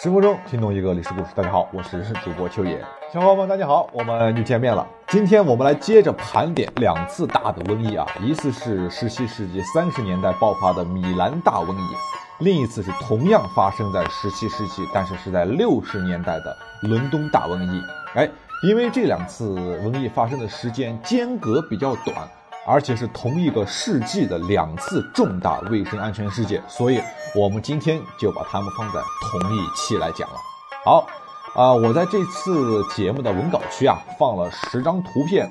十分钟听懂一个历史故事。大家好，我是主播秋野。小伙伴们，大家好，我们又见面了。今天我们来接着盘点两次大的瘟疫啊，一次是十七世纪三十年代爆发的米兰大瘟疫，另一次是同样发生在十七世纪，但是是在六十年代的伦敦大瘟疫。哎，因为这两次瘟疫发生的时间间隔比较短。而且是同一个世纪的两次重大卫生安全事件，所以我们今天就把它们放在同一期来讲了。好，啊，我在这次节目的文稿区啊放了十张图片，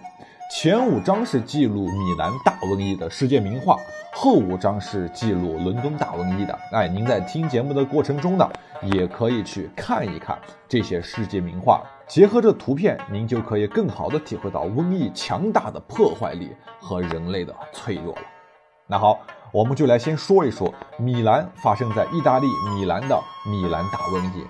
前五张是记录米兰大瘟疫的世界名画，后五张是记录伦敦大瘟疫的。哎，您在听节目的过程中呢，也可以去看一看这些世界名画。结合这图片，您就可以更好的体会到瘟疫强大的破坏力和人类的脆弱了。那好，我们就来先说一说米兰发生在意大利米兰的米兰大瘟疫。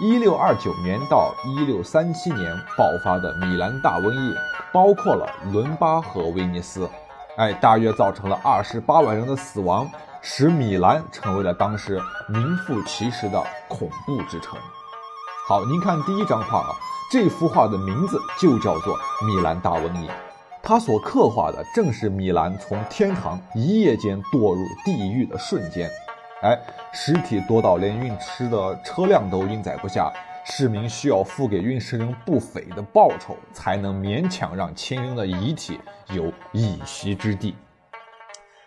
一六二九年到一六三七年爆发的米兰大瘟疫，包括了伦巴和威尼斯，哎，大约造成了二十八万人的死亡，使米兰成为了当时名副其实的恐怖之城。好，您看第一张画啊，这幅画的名字就叫做《米兰大瘟疫》，它所刻画的正是米兰从天堂一夜间堕入地狱的瞬间。哎，尸体多到连运尸的车辆都运载不下，市民需要付给运尸人不菲的报酬，才能勉强让亲人的遗体有一席之地。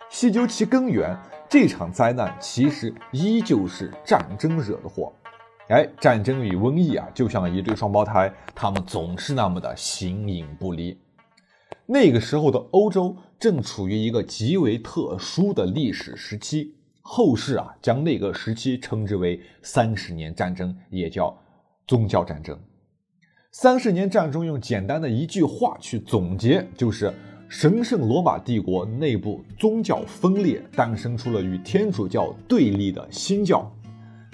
细究其根源，这场灾难其实依旧是战争惹的祸。哎，战争与瘟疫啊，就像一对双胞胎，他们总是那么的形影不离。那个时候的欧洲正处于一个极为特殊的历史时期，后世啊将那个时期称之为三十年战争，也叫宗教战争。三十年战争用简单的一句话去总结，就是神圣罗马帝国内部宗教分裂，诞生出了与天主教对立的新教。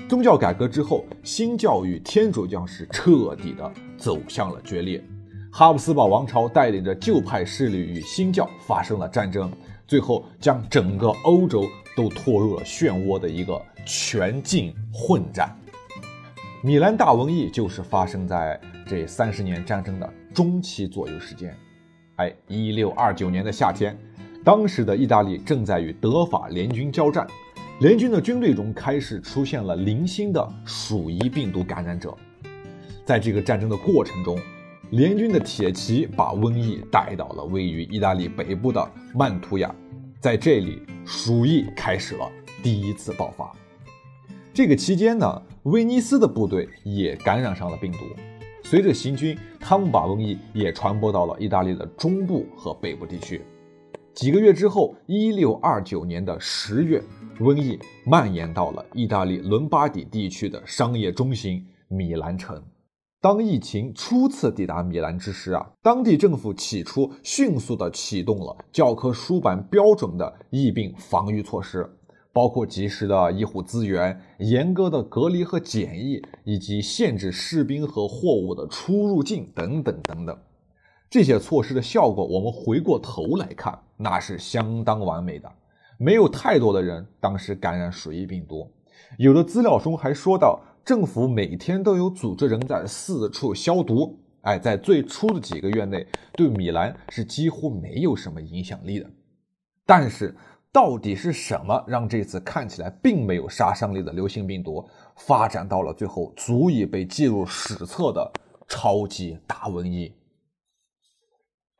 宗教改革之后，新教与天主教是彻底的走向了决裂。哈布斯堡王朝带领着旧派势力与新教发生了战争，最后将整个欧洲都拖入了漩涡的一个全境混战。米兰大瘟疫就是发生在这三十年战争的中期左右时间。哎，一六二九年的夏天，当时的意大利正在与德法联军交战。联军的军队中开始出现了零星的鼠疫病毒感染者，在这个战争的过程中，联军的铁骑把瘟疫带到了位于意大利北部的曼图亚，在这里鼠疫开始了第一次爆发。这个期间呢，威尼斯的部队也感染上了病毒，随着行军，他们把瘟疫也传播到了意大利的中部和北部地区。几个月之后，一六二九年的十月。瘟疫蔓延到了意大利伦巴底地区的商业中心米兰城。当疫情初次抵达米兰之时啊，当地政府起初迅速地启动了教科书版标准的疫病防御措施，包括及时的医护资源、严格的隔离和检疫，以及限制士兵和货物的出入境等等等等。这些措施的效果，我们回过头来看，那是相当完美的。没有太多的人当时感染鼠疫病毒，有的资料中还说到，政府每天都有组织人在四处消毒。哎，在最初的几个月内，对米兰是几乎没有什么影响力的。但是，到底是什么让这次看起来并没有杀伤力的流行病毒，发展到了最后足以被记入史册的超级大瘟疫？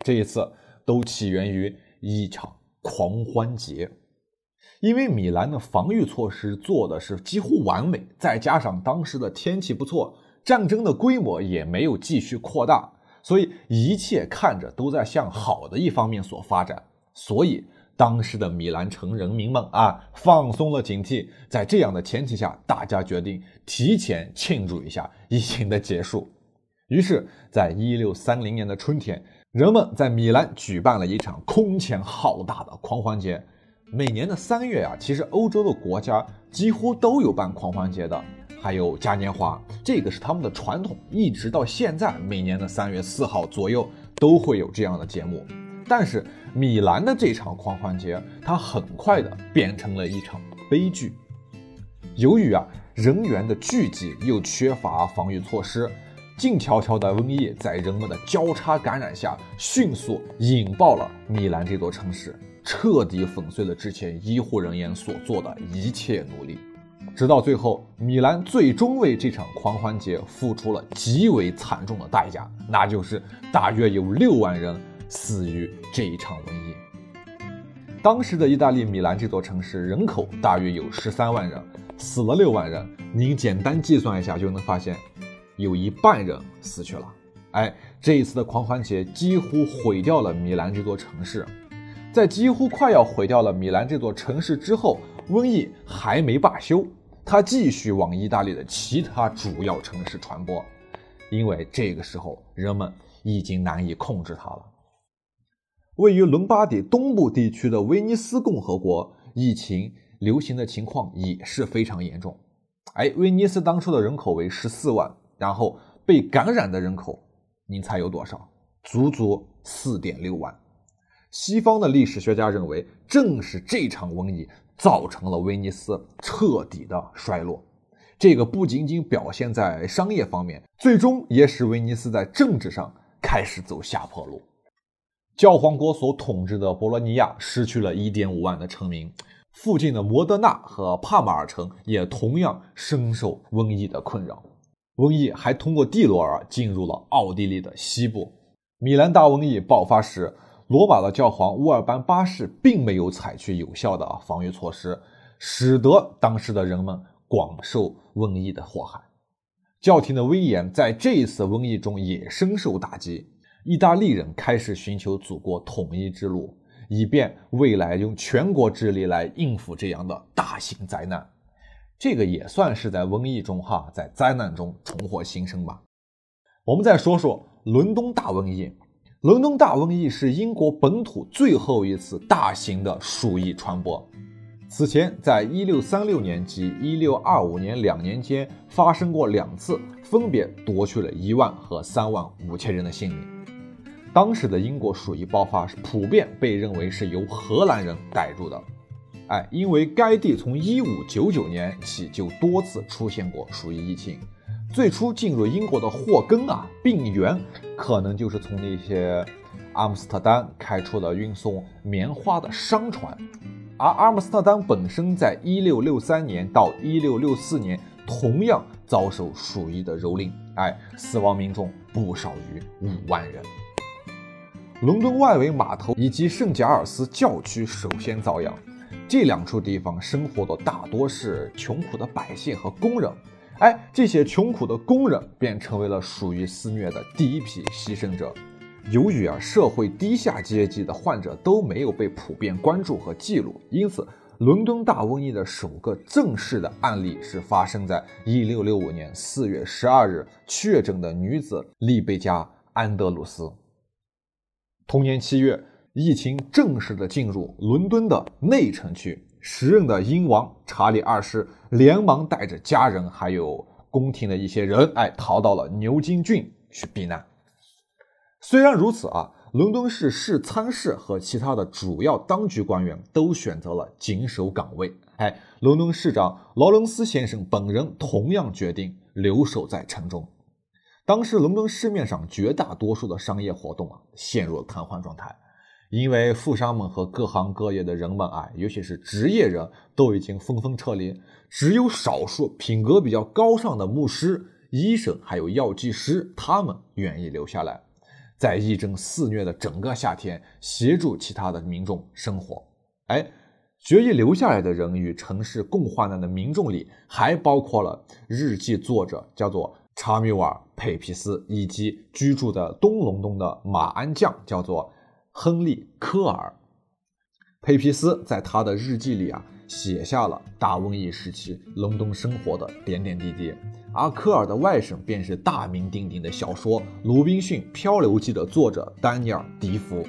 这一次都起源于一场狂欢节。因为米兰的防御措施做的是几乎完美，再加上当时的天气不错，战争的规模也没有继续扩大，所以一切看着都在向好的一方面所发展。所以当时的米兰城人民们啊，放松了警惕。在这样的前提下，大家决定提前庆祝一下疫情的结束。于是，在一六三零年的春天，人们在米兰举办了一场空前浩大的狂欢节。每年的三月啊，其实欧洲的国家几乎都有办狂欢节的，还有嘉年华，这个是他们的传统，一直到现在，每年的三月四号左右都会有这样的节目。但是米兰的这场狂欢节，它很快的变成了一场悲剧。由于啊，人员的聚集又缺乏防御措施，静悄悄的瘟疫在人们的交叉感染下迅速引爆了米兰这座城市，彻底粉碎了之前医护人员所做的一切努力。直到最后，米兰最终为这场狂欢节付出了极为惨重的代价，那就是大约有六万人死于这一场瘟疫。当时的意大利米兰这座城市人口大约有十三万人，死了六万人。您简单计算一下就能发现，有一半人死去了。哎，这一次的狂欢节几乎毁掉了米兰这座城市。在几乎快要毁掉了米兰这座城市之后，瘟疫还没罢休。它继续往意大利的其他主要城市传播，因为这个时候人们已经难以控制它了。位于伦巴第东部地区的威尼斯共和国，疫情流行的情况也是非常严重。哎，威尼斯当初的人口为十四万，然后被感染的人口，您猜有多少？足足四点六万。西方的历史学家认为，正是这场瘟疫。造成了威尼斯彻底的衰落，这个不仅仅表现在商业方面，最终也使威尼斯在政治上开始走下坡路。教皇国所统治的博洛尼亚失去了一点五万的臣民，附近的摩德纳和帕马尔城也同样深受瘟疫的困扰。瘟疫还通过蒂罗尔进入了奥地利的西部。米兰大瘟疫爆发时。罗马的教皇乌尔班八世并没有采取有效的防御措施，使得当时的人们广受瘟疫的祸害。教廷的威严在这一次瘟疫中也深受打击。意大利人开始寻求祖国统一之路，以便未来用全国之力来应付这样的大型灾难。这个也算是在瘟疫中哈，在灾难中重获新生吧。我们再说说伦敦大瘟疫。伦敦大瘟疫是英国本土最后一次大型的鼠疫传播。此前，在1636年及1625年两年间发生过两次，分别夺去了一万和三万五千人的性命。当时的英国鼠疫爆发普遍被认为是由荷兰人带入的。哎，因为该地从1599年起就多次出现过鼠疫疫情。最初进入英国的祸根啊，病源可能就是从那些阿姆斯特丹开出的运送棉花的商船，而阿姆斯特丹本身在1663年到1664年同样遭受鼠疫的蹂躏，哎，死亡民众不少于五万人。伦敦外围码头以及圣贾尔斯教区首先遭殃，这两处地方生活的大多是穷苦的百姓和工人。哎，这些穷苦的工人便成为了属于肆虐的第一批牺牲者。由于啊，社会低下阶级的患者都没有被普遍关注和记录，因此，伦敦大瘟疫的首个正式的案例是发生在1665年4月12日确诊的女子丽贝加·安德鲁斯。同年七月，疫情正式的进入伦敦的内城区。时任的英王查理二世连忙带着家人还有宫廷的一些人，哎，逃到了牛津郡去避难。虽然如此啊，伦敦市市参事和其他的主要当局官员都选择了紧守岗位。哎，伦敦市长劳伦斯先生本人同样决定留守在城中。当时，伦敦市面上绝大多数的商业活动啊，陷入了瘫痪状态。因为富商们和各行各业的人们啊，尤其是职业人都已经纷纷撤离，只有少数品格比较高尚的牧师、医生还有药剂师，他们愿意留下来，在疫症肆虐的整个夏天，协助其他的民众生活。哎，决意留下来的人与城市共患难的民众里，还包括了日记作者，叫做查米瓦·佩皮斯，以及居住的东隆冬的马鞍匠，叫做。亨利·科尔佩皮斯在他的日记里啊，写下了大瘟疫时期伦敦生活的点点滴滴。而科尔的外甥便是大名鼎鼎的小说《鲁滨逊漂流记》的作者丹尼尔·迪福。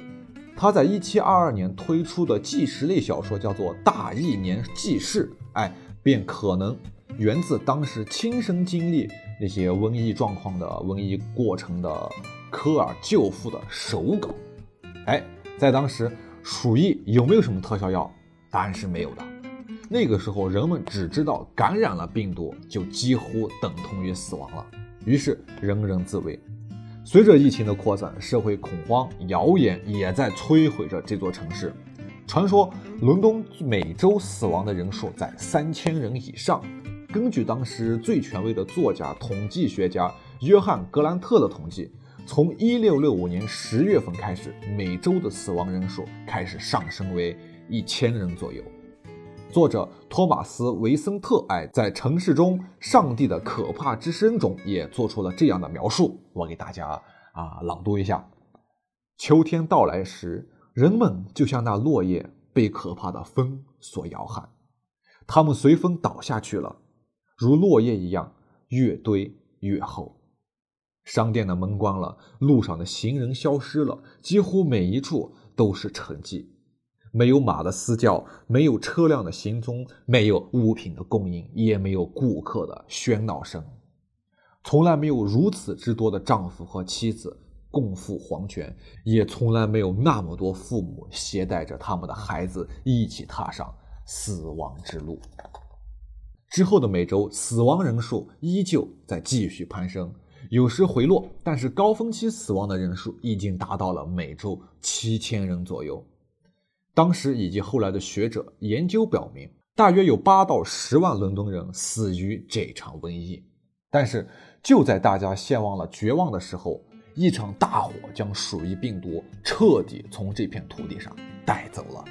他在1722年推出的纪实类小说叫做《大疫年纪事》，哎，便可能源自当时亲身经历那些瘟疫状况的瘟疫过程的科尔舅父的手稿。哎，在当时，鼠疫有没有什么特效药？答案是没有的。那个时候人们只知道感染了病毒就几乎等同于死亡了，于是人人自危。随着疫情的扩散，社会恐慌、谣言也在摧毁着这座城市。传说伦敦每周死亡的人数在三千人以上。根据当时最权威的作家、统计学家约翰·格兰特的统计，从1665年10月份开始，每周的死亡人数开始上升为一千人左右。作者托马斯·维森特哎，在《城市中上帝的可怕之声》中也做出了这样的描述，我给大家啊朗读一下：秋天到来时，人们就像那落叶被可怕的风所摇撼，他们随风倒下去了，如落叶一样，越堆越厚。商店的门关了，路上的行人消失了，几乎每一处都是沉寂。没有马的嘶叫，没有车辆的行踪，没有物品的供应，也没有顾客的喧闹声。从来没有如此之多的丈夫和妻子共赴黄泉，也从来没有那么多父母携带着他们的孩子一起踏上死亡之路。之后的每周，死亡人数依旧在继续攀升，有时回落，但是高峰期死亡的人数已经达到了每周七千人左右。当时以及后来的学者研究表明，大约有八到十万伦敦人死于这场瘟疫。但是就在大家陷入了绝望的时候，一场大火将鼠疫病毒彻底从这片土地上带走了。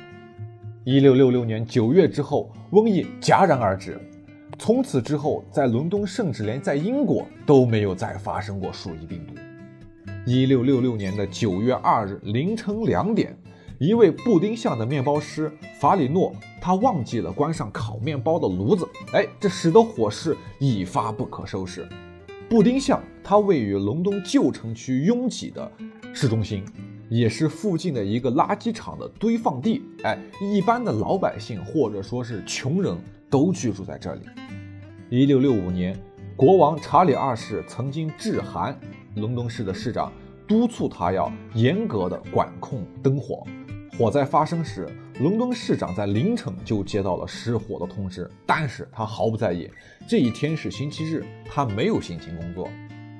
一六六六年九月之后，瘟疫戛然而止。从此之后，在伦敦甚至连在英国都没有再发生过鼠疫病毒。一六六六年的九月二日凌晨两点。一位布丁巷的面包师法里诺，他忘记了关上烤面包的炉子，哎，这使得火势一发不可收拾。布丁巷它位于伦敦旧城区拥挤的市中心，也是附近的一个垃圾场的堆放地。哎，一般的老百姓或者说是穷人都居住在这里。一六六五年，国王查理二世曾经致函伦敦市的市长，督促他要严格的管控灯火。火灾发生时，伦敦市长在凌晨就接到了失火的通知，但是他毫不在意。这一天是星期日，他没有心情工作。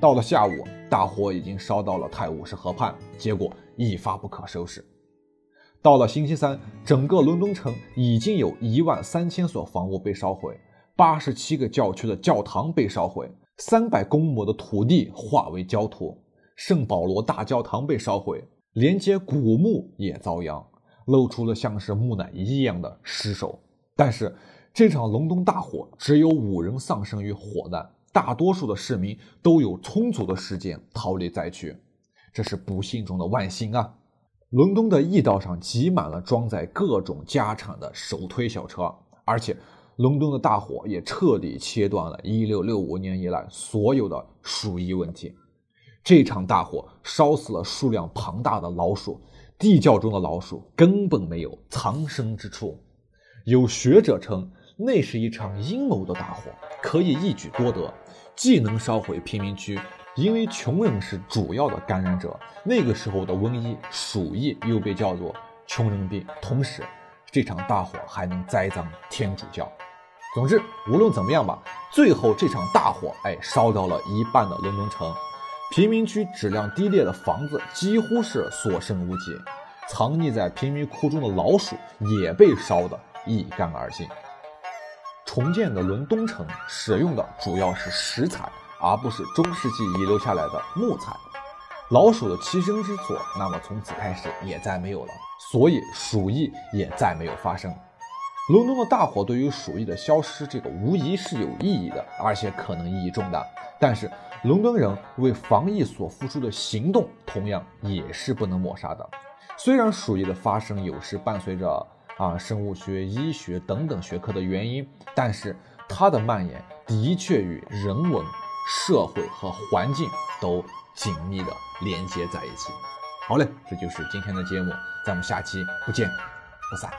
到了下午，大火已经烧到了泰晤士河畔，结果一发不可收拾。到了星期三，整个伦敦城已经有一万三千所房屋被烧毁，八十七个教区的教堂被烧毁，三百公亩的土地化为焦土，圣保罗大教堂被烧毁。连接古墓也遭殃，露出了像是木乃伊一样的尸首。但是这场隆冬大火只有五人丧生于火难，大多数的市民都有充足的时间逃离灾区，这是不幸中的万幸啊！伦敦的驿道上挤满了装载各种家产的手推小车，而且伦敦的大火也彻底切断了1665年以来所有的鼠疫问题。这场大火烧死了数量庞大的老鼠，地窖中的老鼠根本没有藏身之处。有学者称，那是一场阴谋的大火，可以一举多得，既能烧毁贫民区，因为穷人是主要的感染者。那个时候的瘟疫鼠疫又被叫做穷人病，同时，这场大火还能栽赃天主教。总之，无论怎么样吧，最后这场大火，哎，烧掉了一半的伦敦城。贫民区质量低劣的房子几乎是所剩无几，藏匿在贫民窟中的老鼠也被烧得一干二净。重建的伦敦城使用的主要是石材，而不是中世纪遗留下来的木材。老鼠的栖身之所，那么从此开始也再没有了，所以鼠疫也再没有发生。伦敦的大火对于鼠疫的消失，这个无疑是有意义的，而且可能意义重大。但是，伦敦人为防疫所付出的行动，同样也是不能抹杀的。虽然鼠疫的发生有时伴随着啊生物学、医学等等学科的原因，但是它的蔓延的确与人文、社会和环境都紧密的连接在一起。好嘞，这就是今天的节目，咱们下期不见不散。